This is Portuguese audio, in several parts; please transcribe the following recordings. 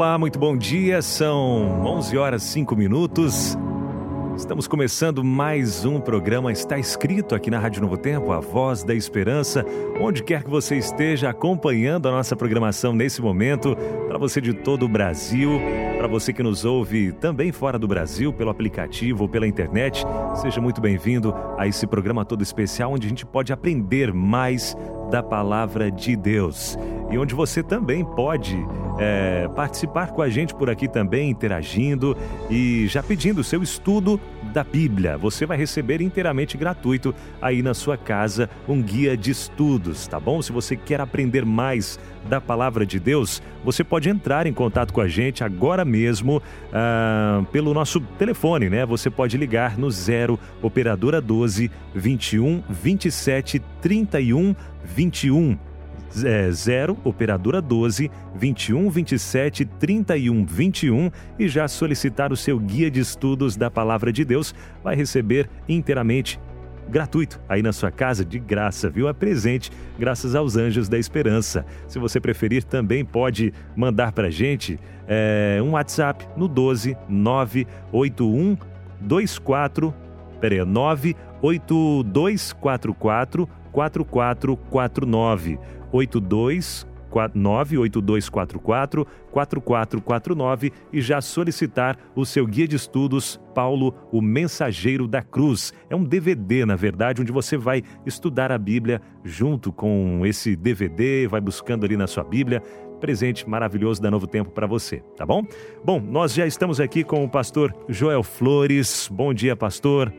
Olá, muito bom dia. São 11 horas 5 minutos. Estamos começando mais um programa Está Escrito aqui na Rádio Novo Tempo, a voz da esperança. Onde quer que você esteja acompanhando a nossa programação nesse momento, para você de todo o Brasil, para você que nos ouve também fora do Brasil, pelo aplicativo ou pela internet, seja muito bem-vindo a esse programa todo especial onde a gente pode aprender mais da palavra de Deus e onde você também pode é, participar com a gente por aqui também, interagindo e já pedindo o seu estudo da Bíblia. Você vai receber inteiramente gratuito aí na sua casa um guia de estudos, tá bom? Se você quer aprender mais da palavra de Deus, você pode entrar em contato com a gente agora mesmo ah, pelo nosso telefone, né? Você pode ligar no 0 operadora 12 21 27 31 21 é 0, operadora 12, 21 27 31 21 e já solicitar o seu guia de estudos da Palavra de Deus, vai receber inteiramente gratuito aí na sua casa, de graça, viu? É presente, graças aos Anjos da Esperança. Se você preferir, também pode mandar para gente é, um WhatsApp no 12 981 24 peraí, 98244 4449 82 98244 4449 e já solicitar o seu guia de estudos Paulo, o Mensageiro da Cruz. É um DVD, na verdade, onde você vai estudar a Bíblia junto com esse DVD, vai buscando ali na sua Bíblia. Presente maravilhoso da Novo Tempo para você, tá bom? Bom, nós já estamos aqui com o pastor Joel Flores. Bom dia, pastor.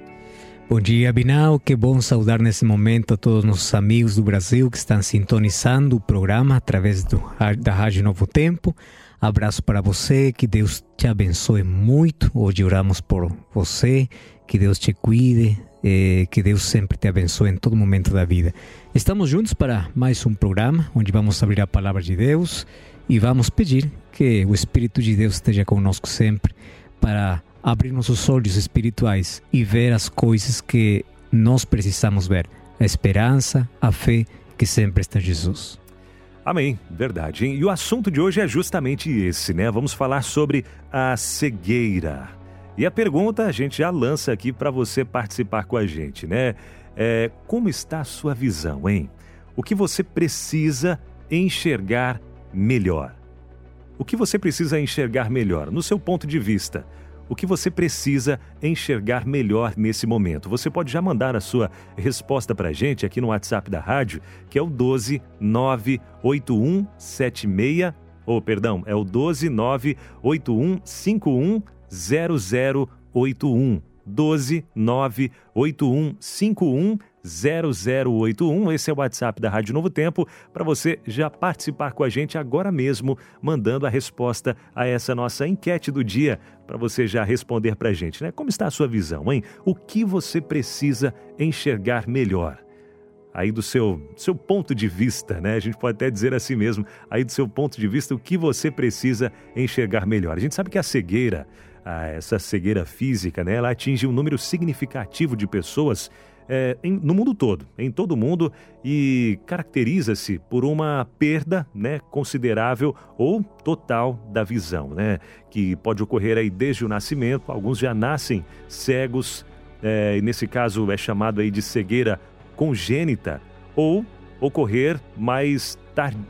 Bom dia, Binal. Que bom saudar nesse momento a todos nossos amigos do Brasil que estão sintonizando o programa através do, da Rádio Novo Tempo. Abraço para você, que Deus te abençoe muito. Hoje oramos por você, que Deus te cuide, eh, que Deus sempre te abençoe em todo momento da vida. Estamos juntos para mais um programa onde vamos abrir a palavra de Deus e vamos pedir que o Espírito de Deus esteja conosco sempre para abrir nossos olhos espirituais e ver as coisas que nós precisamos ver: a esperança, a fé que sempre está Jesus. Amém, verdade. Hein? E o assunto de hoje é justamente esse, né? Vamos falar sobre a cegueira. E a pergunta a gente já lança aqui para você participar com a gente, né? É, como está a sua visão, hein? O que você precisa enxergar melhor? O que você precisa enxergar melhor, no seu ponto de vista? O que você precisa enxergar melhor nesse momento. Você pode já mandar a sua resposta para a gente aqui no WhatsApp da rádio, que é o 1298176, ou oh, perdão, é o 12981510081. 1298151 0081. Esse é o WhatsApp da Rádio Novo Tempo para você já participar com a gente agora mesmo, mandando a resposta a essa nossa enquete do dia, para você já responder para a gente, né? Como está a sua visão, hein? O que você precisa enxergar melhor? Aí do seu, seu ponto de vista, né? A gente pode até dizer assim mesmo, aí do seu ponto de vista, o que você precisa enxergar melhor. A gente sabe que a cegueira, essa cegueira física, né? Ela atinge um número significativo de pessoas é, em, no mundo todo, em todo o mundo, e caracteriza-se por uma perda né, considerável ou total da visão, né, que pode ocorrer aí desde o nascimento. Alguns já nascem cegos, é, e nesse caso é chamado aí de cegueira congênita, ou ocorrer mais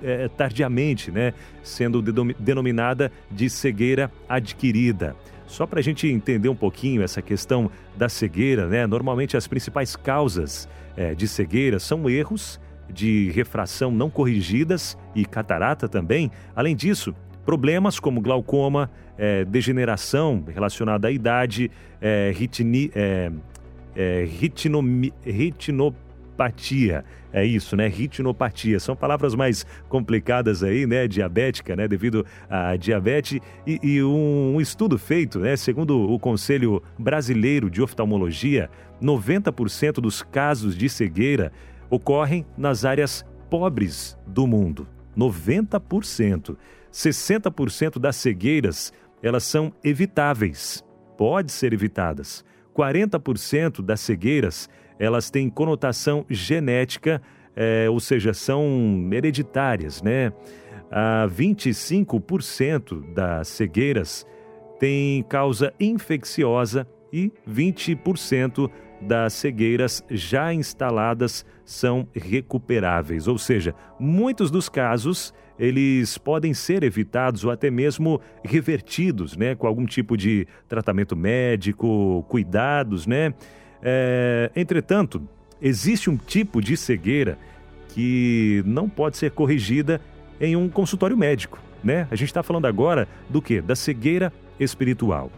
é, tardiamente, né, sendo denominada de cegueira adquirida. Só para a gente entender um pouquinho essa questão da cegueira, né? Normalmente as principais causas é, de cegueira são erros de refração não corrigidas e catarata também. Além disso, problemas como glaucoma, é, degeneração relacionada à idade, é, é, é, retinopatia. É isso, né? Retinopatia. São palavras mais complicadas aí, né? Diabética, né? Devido à diabetes. E, e um, estudo feito, né? Segundo o Conselho Brasileiro de Oftalmologia, 90% dos casos de cegueira ocorrem nas áreas pobres do mundo. 90%. 60% das cegueiras, elas são evitáveis. Pode ser evitadas. 40% das cegueiras elas têm conotação genética, é, ou seja, são hereditárias, né? A 25% das cegueiras têm causa infecciosa e 20% das cegueiras já instaladas são recuperáveis, ou seja, muitos dos casos eles podem ser evitados ou até mesmo revertidos, né, com algum tipo de tratamento médico, cuidados, né? É, entretanto, existe um tipo de cegueira que não pode ser corrigida em um consultório médico, né? A gente está falando agora do que? Da cegueira espiritual.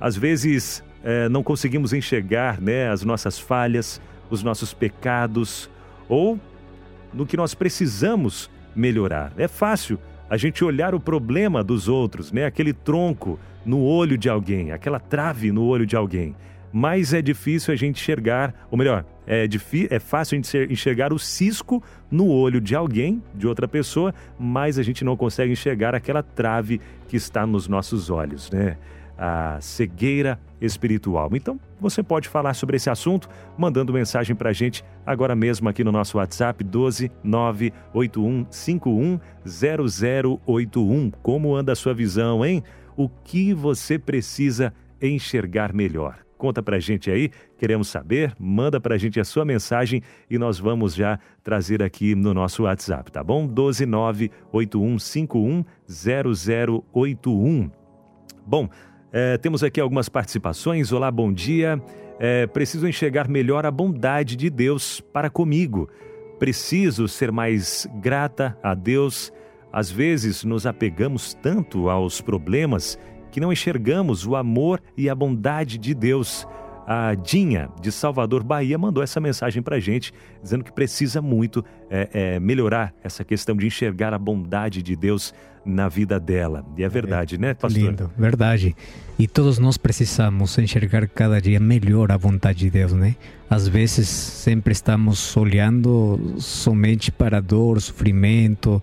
Às vezes é, não conseguimos enxergar né, as nossas falhas, os nossos pecados ou no que nós precisamos melhorar. É fácil a gente olhar o problema dos outros, né? Aquele tronco no olho de alguém, aquela trave no olho de alguém mais é difícil a gente enxergar, ou melhor, é, é fácil a gente enxergar o cisco no olho de alguém, de outra pessoa, mas a gente não consegue enxergar aquela trave que está nos nossos olhos, né? A cegueira espiritual. Então, você pode falar sobre esse assunto mandando mensagem para a gente agora mesmo aqui no nosso WhatsApp 12 98151 0081. Como anda a sua visão, hein? O que você precisa enxergar melhor? Conta pra gente aí, queremos saber, manda pra gente a sua mensagem e nós vamos já trazer aqui no nosso WhatsApp, tá bom? 12981510081. Bom, é, temos aqui algumas participações. Olá, bom dia. É, preciso enxergar melhor a bondade de Deus para comigo. Preciso ser mais grata a Deus. Às vezes nos apegamos tanto aos problemas que não enxergamos o amor e a bondade de Deus. A Dinha, de Salvador, Bahia, mandou essa mensagem para a gente, dizendo que precisa muito é, é, melhorar essa questão de enxergar a bondade de Deus na vida dela. E é verdade, é, né, pastor? Lindo, verdade. E todos nós precisamos enxergar cada dia melhor a vontade de Deus, né? Às vezes sempre estamos olhando somente para a dor, sofrimento,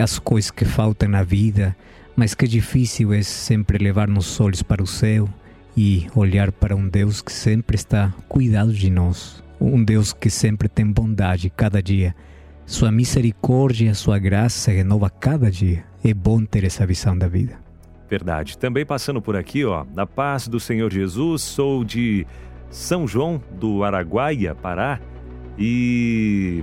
as coisas que faltam na vida mas que difícil é sempre levar nos olhos para o céu e olhar para um Deus que sempre está cuidado de nós, um Deus que sempre tem bondade cada dia. Sua misericórdia, sua graça renova cada dia. É bom ter essa visão da vida. Verdade. Também passando por aqui, ó, na paz do Senhor Jesus, sou de São João do Araguaia, Pará, e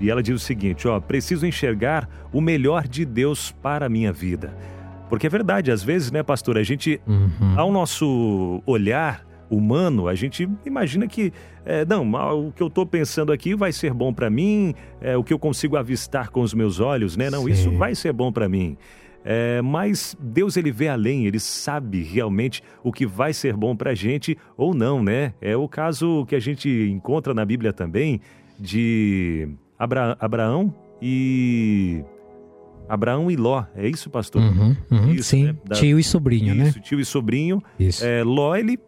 e ela diz o seguinte, ó, preciso enxergar o melhor de Deus para a minha vida. Porque é verdade, às vezes, né, pastor, a gente, uhum. ao nosso olhar humano, a gente imagina que, é, não, o que eu estou pensando aqui vai ser bom para mim, é, o que eu consigo avistar com os meus olhos, né? Não, Sim. isso vai ser bom para mim. É, mas Deus ele vê além, ele sabe realmente o que vai ser bom para a gente ou não, né? É o caso que a gente encontra na Bíblia também de Abra Abraão e Abraão e Ló, é isso, pastor? Uhum, uhum, isso, sim, né? da... tio e sobrinho, né? isso, né? tio e sobrinho. Isso. É, Ló, ele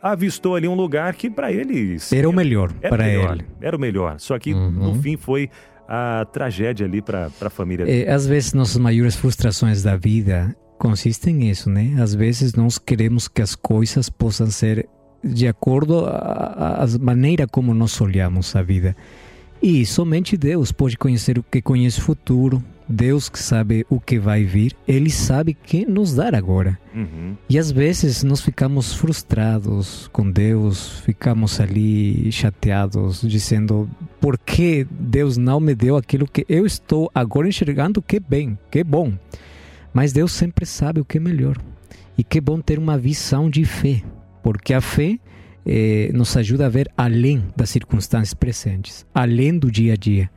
avistou ali um lugar que para ele... Era o melhor para ele. Era o melhor, só que uhum. no fim foi a tragédia ali para a família dele. É, às vezes nossas maiores frustrações da vida consistem nisso, né? Às vezes nós queremos que as coisas possam ser de acordo a maneira como nós olhamos a vida. E somente Deus pode conhecer o que conhece o futuro, Deus que sabe o que vai vir, Ele sabe que nos dar agora. Uhum. E às vezes nós ficamos frustrados com Deus, ficamos ali chateados, dizendo: por que Deus não me deu aquilo que eu estou agora enxergando que bem, que bom? Mas Deus sempre sabe o que é melhor. E que bom ter uma visão de fé, porque a fé eh, nos ajuda a ver além das circunstâncias presentes, além do dia a dia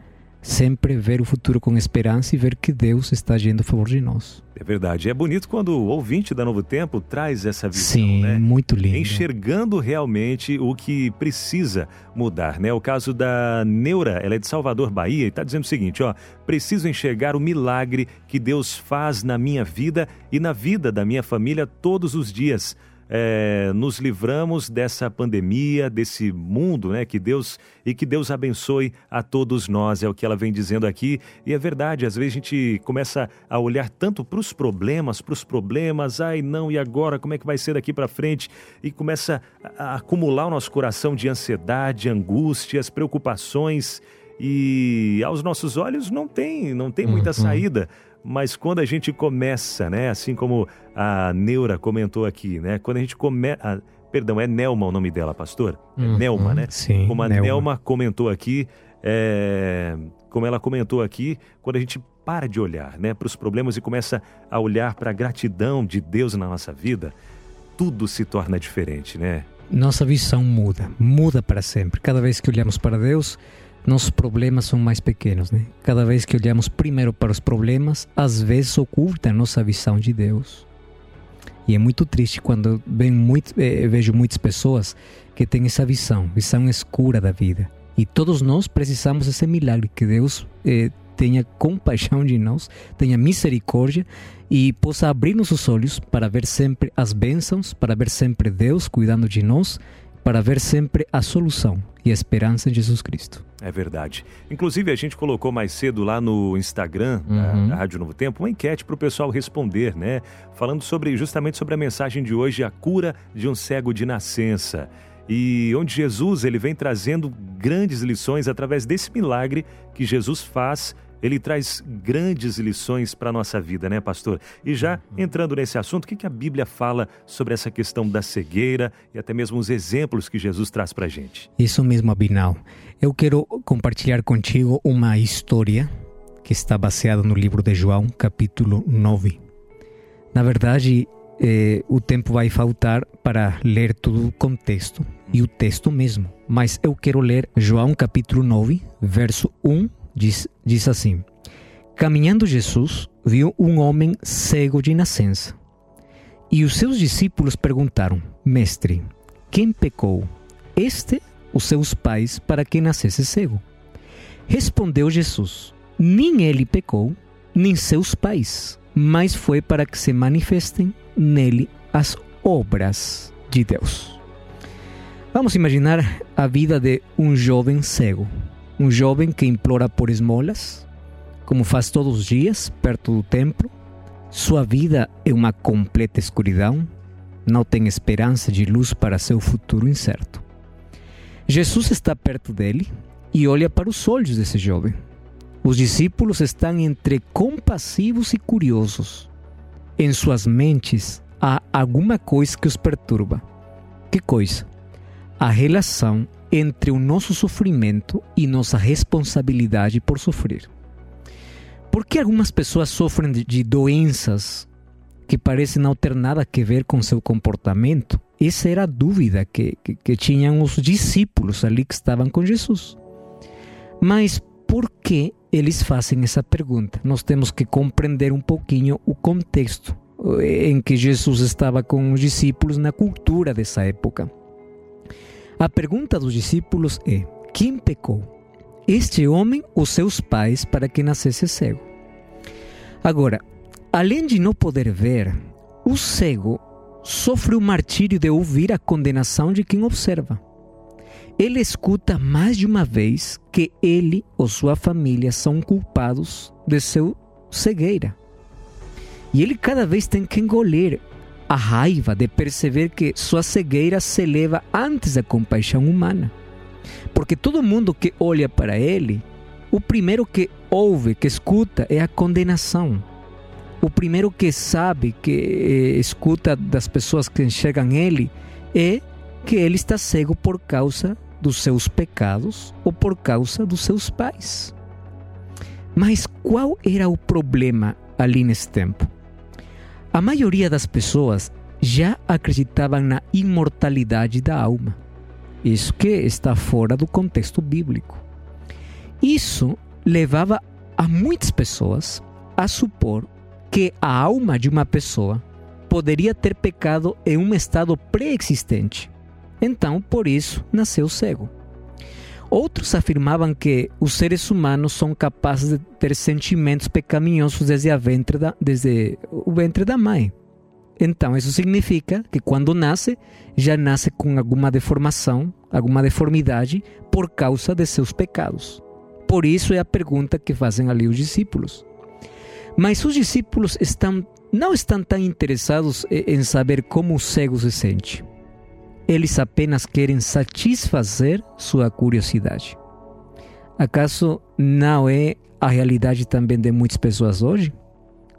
sempre ver o futuro com esperança e ver que Deus está agindo a favor de nós. É verdade. É bonito quando o ouvinte da Novo Tempo traz essa visão, Sim, né? muito lindo. Enxergando realmente o que precisa mudar, né? O caso da Neura, ela é de Salvador, Bahia, e está dizendo o seguinte, ó, preciso enxergar o milagre que Deus faz na minha vida e na vida da minha família todos os dias é, nos livramos dessa pandemia, desse mundo, né? Que Deus e que Deus abençoe a todos nós, é o que ela vem dizendo aqui. E é verdade, às vezes a gente começa a olhar tanto para os problemas, para os problemas, ai não, e agora como é que vai ser daqui para frente? E começa a acumular o nosso coração de ansiedade, angústias, preocupações e aos nossos olhos não tem, não tem muita uhum. saída. Mas quando a gente começa, né, assim como a Neura comentou aqui, né, quando a gente começa, perdão, é Nelma o nome dela, pastor? É uhum, Nelma, né? Sim. Como a Nelma, Nelma comentou aqui, é, como ela comentou aqui, quando a gente para de olhar, né, para os problemas e começa a olhar para a gratidão de Deus na nossa vida, tudo se torna diferente, né? Nossa visão muda, muda para sempre. Cada vez que olhamos para Deus, nossos problemas são mais pequenos, né? Cada vez que olhamos primeiro para os problemas, às vezes oculta a nossa visão de Deus. E é muito triste quando muito, eh, vejo muitas pessoas que têm essa visão, visão escura da vida. E todos nós precisamos desse milagre, que Deus eh, tenha compaixão de nós, tenha misericórdia e possa abrir nossos olhos para ver sempre as bênçãos, para ver sempre Deus cuidando de nós para ver sempre a solução e a esperança em Jesus Cristo. É verdade. Inclusive, a gente colocou mais cedo lá no Instagram uhum. da, Rádio Novo Tempo uma enquete para o pessoal responder, né? Falando sobre justamente sobre a mensagem de hoje, a cura de um cego de nascença. E onde Jesus ele vem trazendo grandes lições através desse milagre que Jesus faz ele traz grandes lições para a nossa vida, né, pastor? E já entrando nesse assunto, o que, que a Bíblia fala sobre essa questão da cegueira e até mesmo os exemplos que Jesus traz para a gente? Isso mesmo, Abinal. Eu quero compartilhar contigo uma história que está baseada no livro de João, capítulo 9. Na verdade, eh, o tempo vai faltar para ler todo o contexto e o texto mesmo, mas eu quero ler João capítulo 9, verso 1 diz, diz assim: Caminhando Jesus viu um homem cego de nascença. E os seus discípulos perguntaram: Mestre, quem pecou? Este ou seus pais para que nascesse cego? Respondeu Jesus: Nem ele pecou, nem seus pais, mas foi para que se manifestem nele as obras de Deus. Vamos imaginar a vida de um jovem cego um jovem que implora por esmolas, como faz todos os dias, perto do templo. Sua vida é uma completa escuridão, não tem esperança de luz para seu futuro incerto. Jesus está perto dele e olha para os olhos desse jovem. Os discípulos estão entre compassivos e curiosos. Em suas mentes há alguma coisa que os perturba. Que coisa? A relação entre o nosso sofrimento e nossa responsabilidade por sofrer. Por que algumas pessoas sofrem de doenças que parecem não ter nada a ver com seu comportamento? Essa era a dúvida que, que, que tinham os discípulos ali que estavam com Jesus. Mas por que eles fazem essa pergunta? Nós temos que compreender um pouquinho o contexto eh, em que Jesus estava com os discípulos na cultura dessa época. A pergunta dos discípulos é: quem pecou? Este homem ou seus pais para que nascesse cego? Agora, além de não poder ver, o cego sofre o martírio de ouvir a condenação de quem observa. Ele escuta mais de uma vez que ele ou sua família são culpados de seu cegueira. E ele cada vez tem que engolir a raiva de perceber que sua cegueira se eleva antes da compaixão humana. Porque todo mundo que olha para ele, o primeiro que ouve, que escuta, é a condenação. O primeiro que sabe, que eh, escuta das pessoas que enxergam ele, é que ele está cego por causa dos seus pecados ou por causa dos seus pais. Mas qual era o problema ali nesse tempo? A maioria das pessoas já acreditavam na imortalidade da alma. Isso que está fora do contexto bíblico. Isso levava a muitas pessoas a supor que a alma de uma pessoa poderia ter pecado em um estado pré-existente. Então, por isso, nasceu cego. Outros afirmavam que os seres humanos são capazes de ter sentimentos pecaminosos desde, ventre da, desde o ventre da mãe. Então, isso significa que quando nasce, já nasce com alguma deformação, alguma deformidade por causa de seus pecados. Por isso é a pergunta que fazem ali os discípulos. Mas os discípulos estão, não estão tão interessados em saber como o cego se sente. Eles apenas querem satisfazer sua curiosidade. Acaso não é a realidade também de muitas pessoas hoje?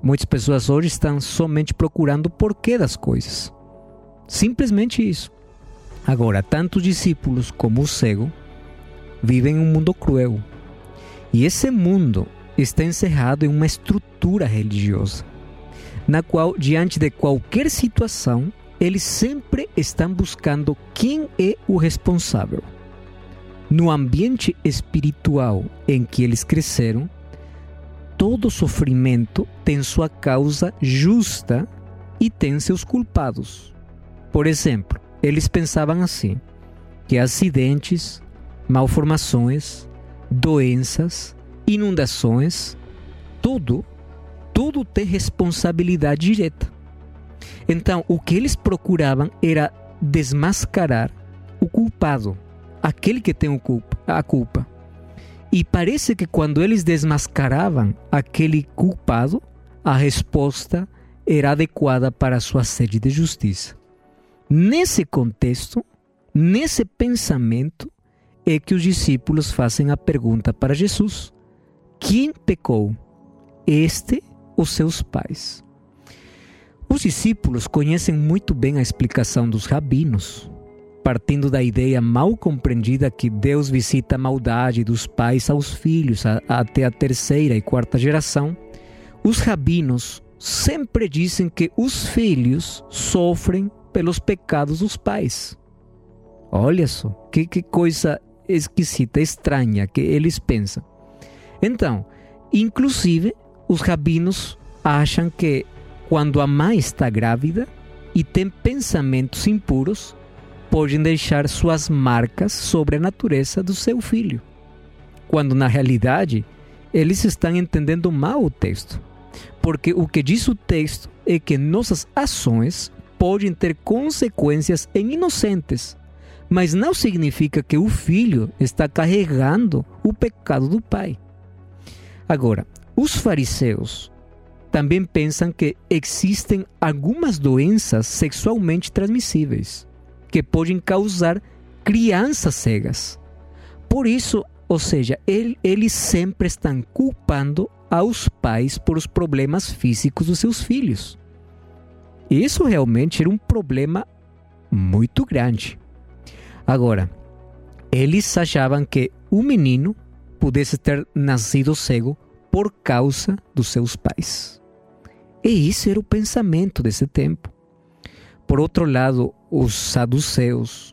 Muitas pessoas hoje estão somente procurando o porquê das coisas. Simplesmente isso. Agora, tanto os discípulos como o cego vivem em um mundo cruel. E esse mundo está encerrado em uma estrutura religiosa, na qual, diante de qualquer situação, eles sempre estão buscando quem é o responsável. No ambiente espiritual em que eles cresceram, todo sofrimento tem sua causa justa e tem seus culpados. Por exemplo, eles pensavam assim: que acidentes, malformações, doenças, inundações, tudo, tudo tem responsabilidade direta. Então, o que eles procuravam era desmascarar o culpado, aquele que tem a culpa. E parece que quando eles desmascaravam aquele culpado, a resposta era adequada para a sua sede de justiça. Nesse contexto, nesse pensamento, é que os discípulos fazem a pergunta para Jesus: Quem pecou? Este ou seus pais? Os discípulos conhecem muito bem a explicação dos rabinos, partindo da ideia mal compreendida que Deus visita a maldade dos pais aos filhos até a terceira e quarta geração. Os rabinos sempre dizem que os filhos sofrem pelos pecados dos pais. Olha só, que, que coisa esquisita, estranha que eles pensam. Então, inclusive, os rabinos acham que quando a mãe está grávida e tem pensamentos impuros, podem deixar suas marcas sobre a natureza do seu filho. Quando na realidade eles estão entendendo mal o texto. Porque o que diz o texto é que nossas ações podem ter consequências em inocentes, mas não significa que o filho está carregando o pecado do pai. Agora, os fariseus também pensam que existem algumas doenças sexualmente transmissíveis que podem causar crianças cegas. Por isso, ou seja, ele, eles sempre estão culpando aos pais por os problemas físicos dos seus filhos. Isso realmente era um problema muito grande. Agora, eles achavam que o menino pudesse ter nascido cego por causa dos seus pais. E isso era o pensamento desse tempo. Por outro lado, os saduceus,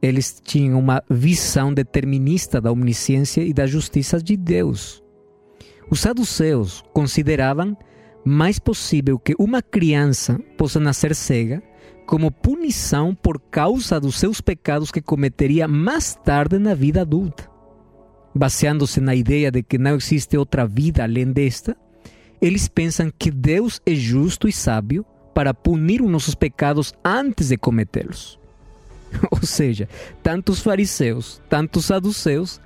eles tinham uma visão determinista da omnisciência e da justiça de Deus. Os saduceus consideravam mais possível que uma criança possa nascer cega como punição por causa dos seus pecados que cometeria mais tarde na vida adulta. Baseando-se na ideia de que não existe outra vida além desta, eles pensam que Deus é justo e sábio para punir os nossos pecados antes de cometê-los. Ou seja, tanto os fariseus, tanto os saduceus,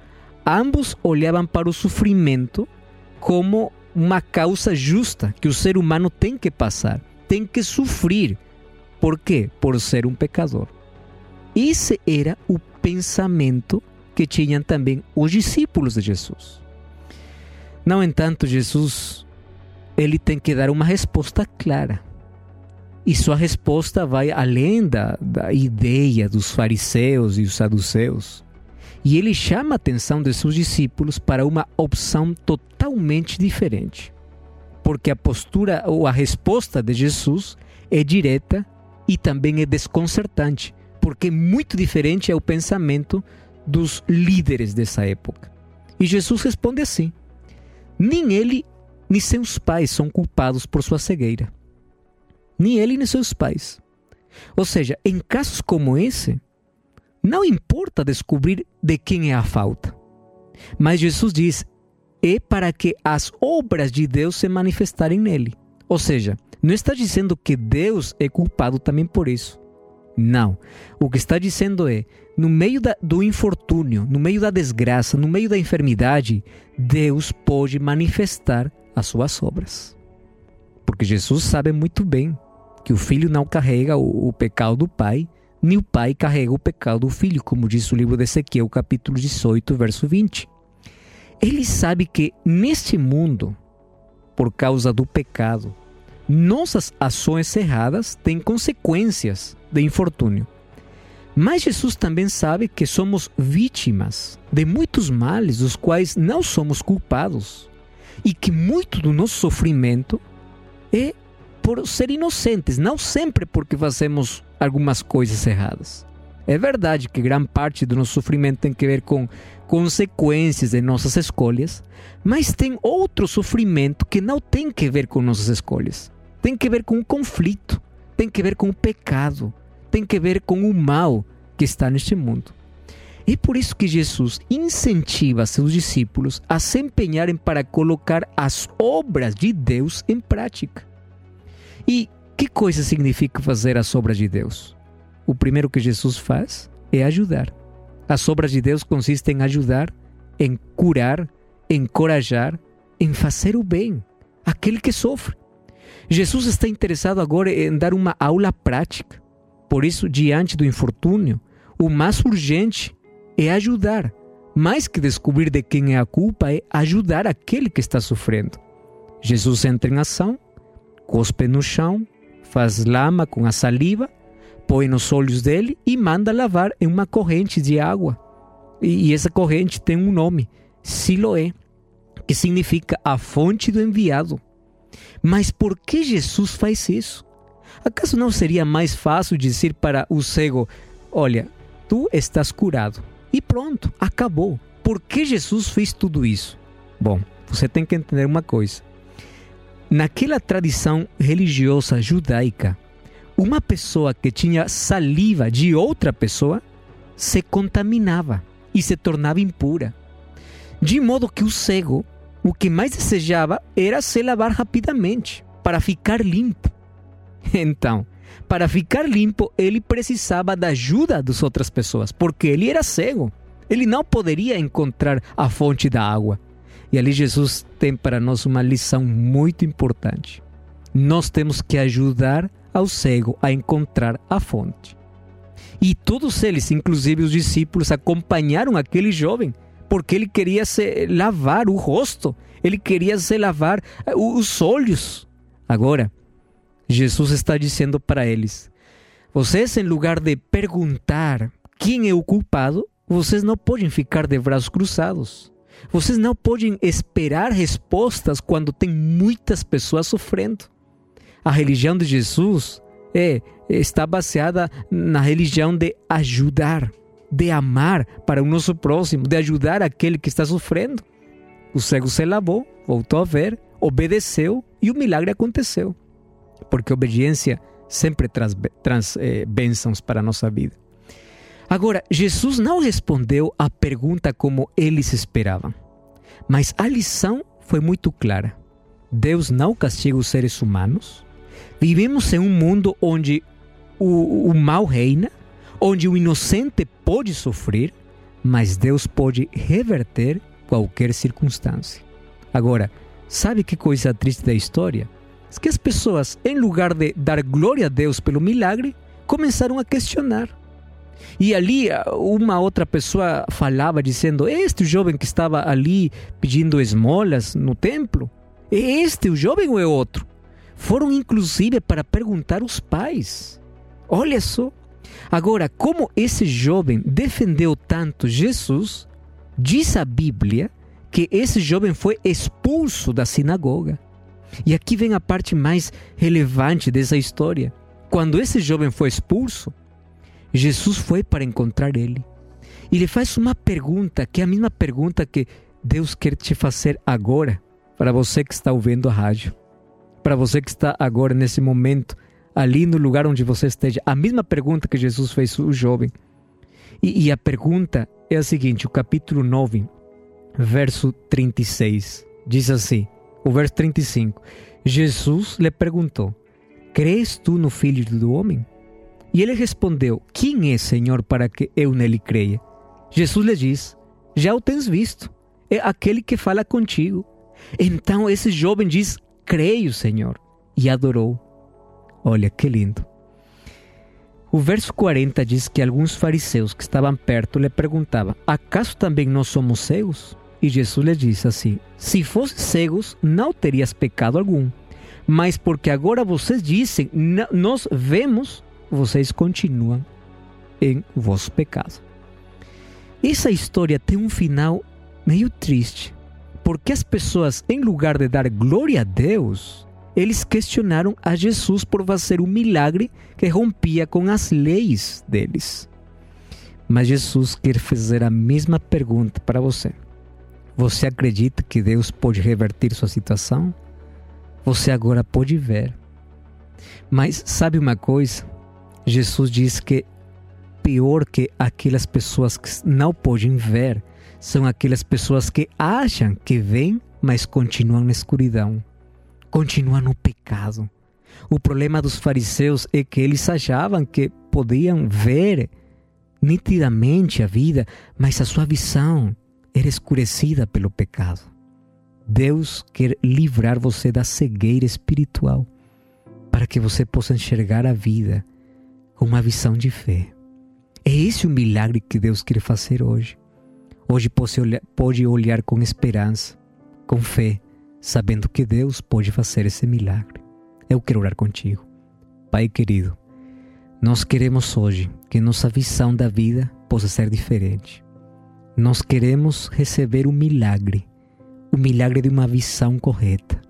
ambos olhavam para o sofrimento como uma causa justa que o ser humano tem que passar, tem que sofrer. Por quê? Por ser um pecador. Esse era o pensamento que tinham também os discípulos de Jesus. No entanto, Jesus ele tem que dar uma resposta clara. E sua resposta vai além da, da ideia dos fariseus e os saduceus. E ele chama a atenção de seus discípulos para uma opção totalmente diferente. Porque a postura ou a resposta de Jesus é direta e também é desconcertante, porque muito diferente é o pensamento dos líderes dessa época. E Jesus responde assim: nem ele nem seus pais são culpados por sua cegueira. Nem ele nem seus pais. Ou seja, em casos como esse, não importa descobrir de quem é a falta. Mas Jesus diz: é para que as obras de Deus se manifestarem nele. Ou seja, não está dizendo que Deus é culpado também por isso. Não. O que está dizendo é: no meio da, do infortúnio, no meio da desgraça, no meio da enfermidade, Deus pode manifestar as suas obras. Porque Jesus sabe muito bem que o filho não carrega o, o pecado do pai, nem o pai carrega o pecado do filho, como diz o livro de Ezequiel, capítulo 18, verso 20. Ele sabe que neste mundo, por causa do pecado, nossas ações erradas têm consequências de infortúnio. Mas Jesus também sabe que somos vítimas de muitos males dos quais não somos culpados e que muito do nosso sofrimento é por ser inocentes, não sempre porque fazemos algumas coisas erradas. É verdade que grande parte do nosso sofrimento tem que ver com consequências de nossas escolhas, mas tem outro sofrimento que não tem que ver com nossas escolhas. Tem que ver com o conflito, tem que ver com o pecado, tem que ver com o mal que está neste mundo. É por isso que Jesus incentiva seus discípulos a se empenharem para colocar as obras de Deus em prática. E que coisa significa fazer as obras de Deus? O primeiro que Jesus faz é ajudar. As obras de Deus consistem em ajudar, em curar, encorajar, em fazer o bem àquele que sofre. Jesus está interessado agora em dar uma aula prática. Por isso, diante do infortúnio, o mais urgente é ajudar. Mais que descobrir de quem é a culpa, é ajudar aquele que está sofrendo. Jesus entra em ação, cospe no chão, faz lama com a saliva, põe nos olhos dele e manda lavar em uma corrente de água. E essa corrente tem um nome, Siloé, que significa a fonte do enviado. Mas por que Jesus faz isso? Acaso não seria mais fácil dizer para o cego: Olha, tu estás curado? E pronto, acabou. Por que Jesus fez tudo isso? Bom, você tem que entender uma coisa. Naquela tradição religiosa judaica, uma pessoa que tinha saliva de outra pessoa se contaminava e se tornava impura. De modo que o cego, o que mais desejava era se lavar rapidamente para ficar limpo. Então, para ficar limpo, ele precisava da ajuda das outras pessoas, porque ele era cego. Ele não poderia encontrar a fonte da água. E ali Jesus tem para nós uma lição muito importante. Nós temos que ajudar ao cego a encontrar a fonte. E todos eles, inclusive os discípulos, acompanharam aquele jovem, porque ele queria se lavar o rosto, ele queria se lavar eh, os olhos. Agora, Jesus está dizendo para eles: vocês, em lugar de perguntar quem é o culpado, vocês não podem ficar de braços cruzados. Vocês não podem esperar respostas quando tem muitas pessoas sofrendo. A religião de Jesus é está baseada na religião de ajudar, de amar para o nosso próximo, de ajudar aquele que está sofrendo. O cego se lavou, voltou a ver, obedeceu e o milagre aconteceu porque obediência sempre traz, traz eh, bênçãos para a nossa vida. Agora, Jesus não respondeu a pergunta como eles esperavam, mas a lição foi muito clara. Deus não castiga os seres humanos. Vivemos em um mundo onde o, o mal reina, onde o inocente pode sofrer, mas Deus pode reverter qualquer circunstância. Agora, sabe que coisa triste da história? Que as pessoas, em lugar de dar glória a Deus pelo milagre, começaram a questionar. E ali uma outra pessoa falava dizendo: Este jovem que estava ali pedindo esmolas no templo? É este o jovem ou é outro? Foram inclusive para perguntar os pais. Olha só. Agora, como esse jovem defendeu tanto Jesus, diz a Bíblia que esse jovem foi expulso da sinagoga. E aqui vem a parte mais relevante dessa história. Quando esse jovem foi expulso, Jesus foi para encontrar ele. E lhe faz uma pergunta, que é a mesma pergunta que Deus quer te fazer agora, para você que está ouvindo a rádio, para você que está agora nesse momento ali no lugar onde você esteja, a mesma pergunta que Jesus fez ao jovem. E, e a pergunta é a seguinte: o capítulo 9, verso 36, diz assim: o verso 35. Jesus lhe perguntou: Crees tu no Filho do Homem? E ele respondeu: Quem é, Senhor, para que eu nele creia? Jesus lhe diz: Já o tens visto, é aquele que fala contigo. Então esse jovem diz: Creio, Senhor, e adorou. Olha que lindo. O verso 40 diz que alguns fariseus que estavam perto lhe perguntavam: Acaso também nós somos cegos? E Jesus lhe disse assim: Se fosse cegos, não terias pecado algum. Mas porque agora vocês dizem, nós vemos, vocês continuam em vosso pecado. Essa história tem um final meio triste, porque as pessoas, em lugar de dar glória a Deus, eles questionaram a Jesus por fazer um milagre que rompia com as leis deles. Mas Jesus quer fazer a mesma pergunta para você. Você acredita que Deus pode reverter sua situação? Você agora pode ver. Mas sabe uma coisa? Jesus diz que pior que aquelas pessoas que não podem ver são aquelas pessoas que acham que veem, mas continuam na escuridão, continuam no pecado. O problema dos fariseus é que eles achavam que podiam ver nitidamente a vida, mas a sua visão era escurecida pelo pecado. Deus quer livrar você da cegueira espiritual para que você possa enxergar a vida com uma visão de fé. É esse o milagre que Deus quer fazer hoje. Hoje pode olhar, pode olhar com esperança, com fé, sabendo que Deus pode fazer esse milagre. Eu quero orar contigo. Pai querido, nós queremos hoje que nossa visão da vida possa ser diferente. Nós queremos receber o milagre, o milagre de uma visão correta,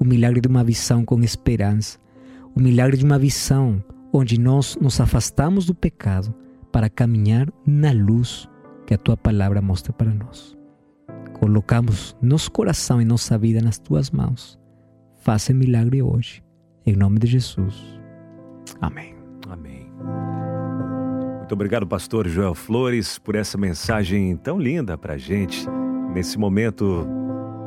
o milagre de uma visão com esperança, o milagre de uma visão onde nós nos afastamos do pecado para caminhar na luz que a tua palavra mostra para nós. Colocamos nosso coração e nossa vida nas tuas mãos. Faça milagre hoje, em nome de Jesus. Amém. Amém. Muito obrigado, pastor Joel Flores, por essa mensagem tão linda para a gente nesse momento,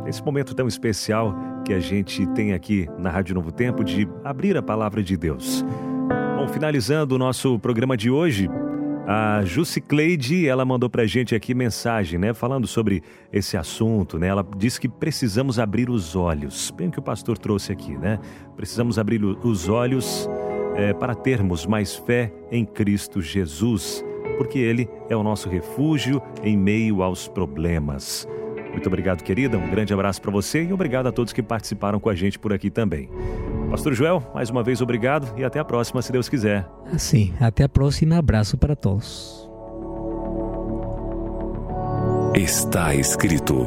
nesse momento tão especial que a gente tem aqui na Rádio Novo Tempo de abrir a palavra de Deus. Bom, finalizando o nosso programa de hoje, a Jussi Cleide, ela mandou pra gente aqui mensagem, né, falando sobre esse assunto, né? Ela disse que precisamos abrir os olhos, bem o que o pastor trouxe aqui, né? Precisamos abrir os olhos é, para termos mais fé em Cristo Jesus, porque Ele é o nosso refúgio em meio aos problemas. Muito obrigado, querida. Um grande abraço para você e obrigado a todos que participaram com a gente por aqui também. Pastor Joel, mais uma vez obrigado e até a próxima, se Deus quiser. Sim, até a próxima. Abraço para todos. Está escrito.